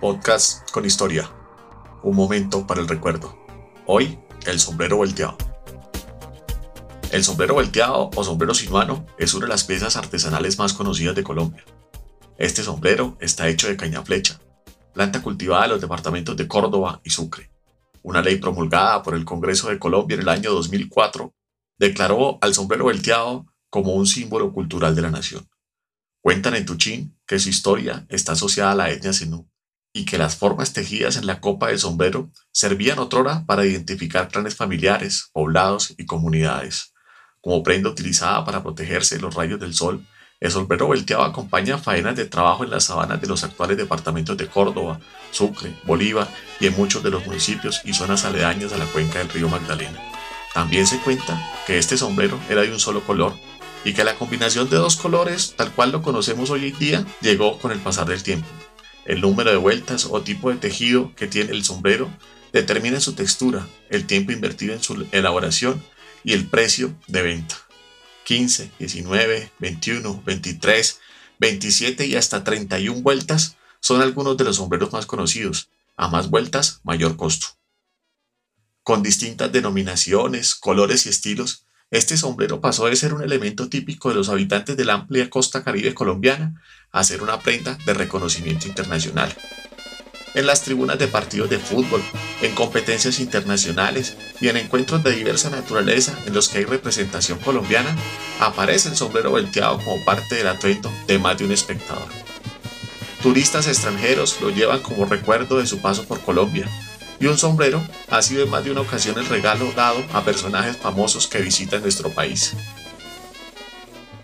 Podcast con historia. Un momento para el recuerdo. Hoy, el sombrero volteado. El sombrero volteado o sombrero sinuano es una de las piezas artesanales más conocidas de Colombia. Este sombrero está hecho de caña flecha, planta cultivada en los departamentos de Córdoba y Sucre. Una ley promulgada por el Congreso de Colombia en el año 2004 declaró al sombrero volteado como un símbolo cultural de la nación. Cuentan en Tuchín que su historia está asociada a la etnia Zenú y que las formas tejidas en la copa del sombrero servían otrora para identificar clanes familiares, poblados y comunidades. Como prenda utilizada para protegerse de los rayos del sol, el sombrero volteado acompaña faenas de trabajo en las sabanas de los actuales departamentos de Córdoba, Sucre, Bolívar y en muchos de los municipios y zonas aledañas a la cuenca del río Magdalena. También se cuenta que este sombrero era de un solo color y que la combinación de dos colores, tal cual lo conocemos hoy en día, llegó con el pasar del tiempo. El número de vueltas o tipo de tejido que tiene el sombrero determina su textura, el tiempo invertido en su elaboración y el precio de venta. 15, 19, 21, 23, 27 y hasta 31 vueltas son algunos de los sombreros más conocidos. A más vueltas, mayor costo. Con distintas denominaciones, colores y estilos, este sombrero pasó de ser un elemento típico de los habitantes de la amplia costa caribe colombiana a ser una prenda de reconocimiento internacional. En las tribunas de partidos de fútbol, en competencias internacionales y en encuentros de diversa naturaleza en los que hay representación colombiana, aparece el sombrero volteado como parte del atuendo de más de un espectador. Turistas extranjeros lo llevan como recuerdo de su paso por Colombia, y un sombrero ha sido en más de una ocasión el regalo dado a personajes famosos que visitan nuestro país.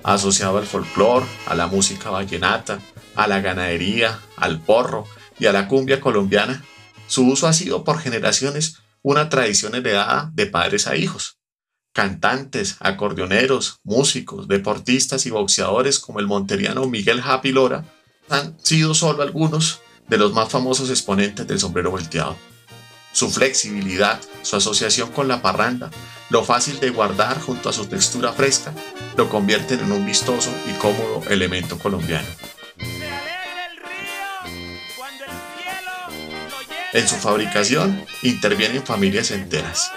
Asociado al folclore, a la música vallenata, a la ganadería, al porro y a la cumbia colombiana, su uso ha sido por generaciones una tradición heredada de padres a hijos. Cantantes, acordeoneros, músicos, deportistas y boxeadores como el monteriano Miguel Happy Lora han sido solo algunos de los más famosos exponentes del sombrero volteado su flexibilidad, su asociación con la parranda, lo fácil de guardar junto a su textura fresca, lo convierten en un vistoso y cómodo elemento colombiano. En su fabricación intervienen familias enteras.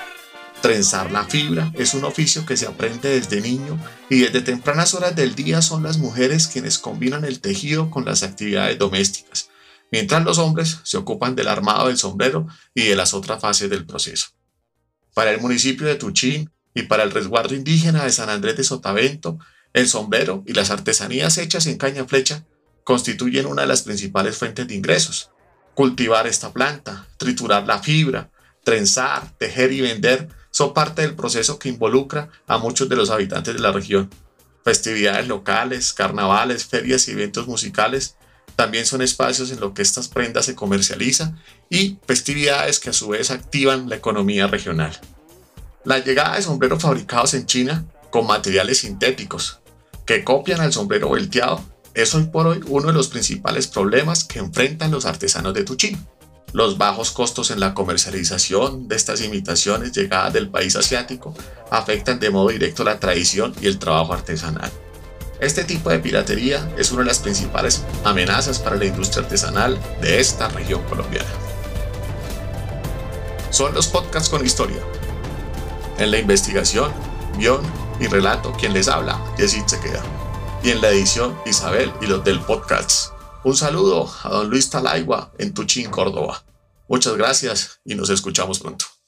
Trenzar la fibra es un oficio que se aprende desde niño y desde tempranas horas del día son las mujeres quienes combinan el tejido con las actividades domésticas, mientras los hombres se ocupan del armado del sombrero y de las otras fases del proceso. Para el municipio de Tuchín y para el resguardo indígena de San Andrés de Sotavento, el sombrero y las artesanías hechas en caña flecha constituyen una de las principales fuentes de ingresos. Cultivar esta planta, triturar la fibra, trenzar, tejer y vender son parte del proceso que involucra a muchos de los habitantes de la región. Festividades locales, carnavales, ferias y eventos musicales también son espacios en los que estas prendas se comercializan y festividades que a su vez activan la economía regional. La llegada de sombreros fabricados en China con materiales sintéticos que copian al sombrero volteado es hoy por hoy uno de los principales problemas que enfrentan los artesanos de Tuchín. Los bajos costos en la comercialización de estas imitaciones llegadas del país asiático afectan de modo directo la tradición y el trabajo artesanal. Este tipo de piratería es una de las principales amenazas para la industria artesanal de esta región colombiana. Son los podcasts con historia. En la investigación, guion y relato, quien les habla, Jessit queda. Y en la edición, Isabel y los del podcast. Un saludo a don Luis Talaigua en Tuchín, Córdoba. Muchas gracias y nos escuchamos pronto.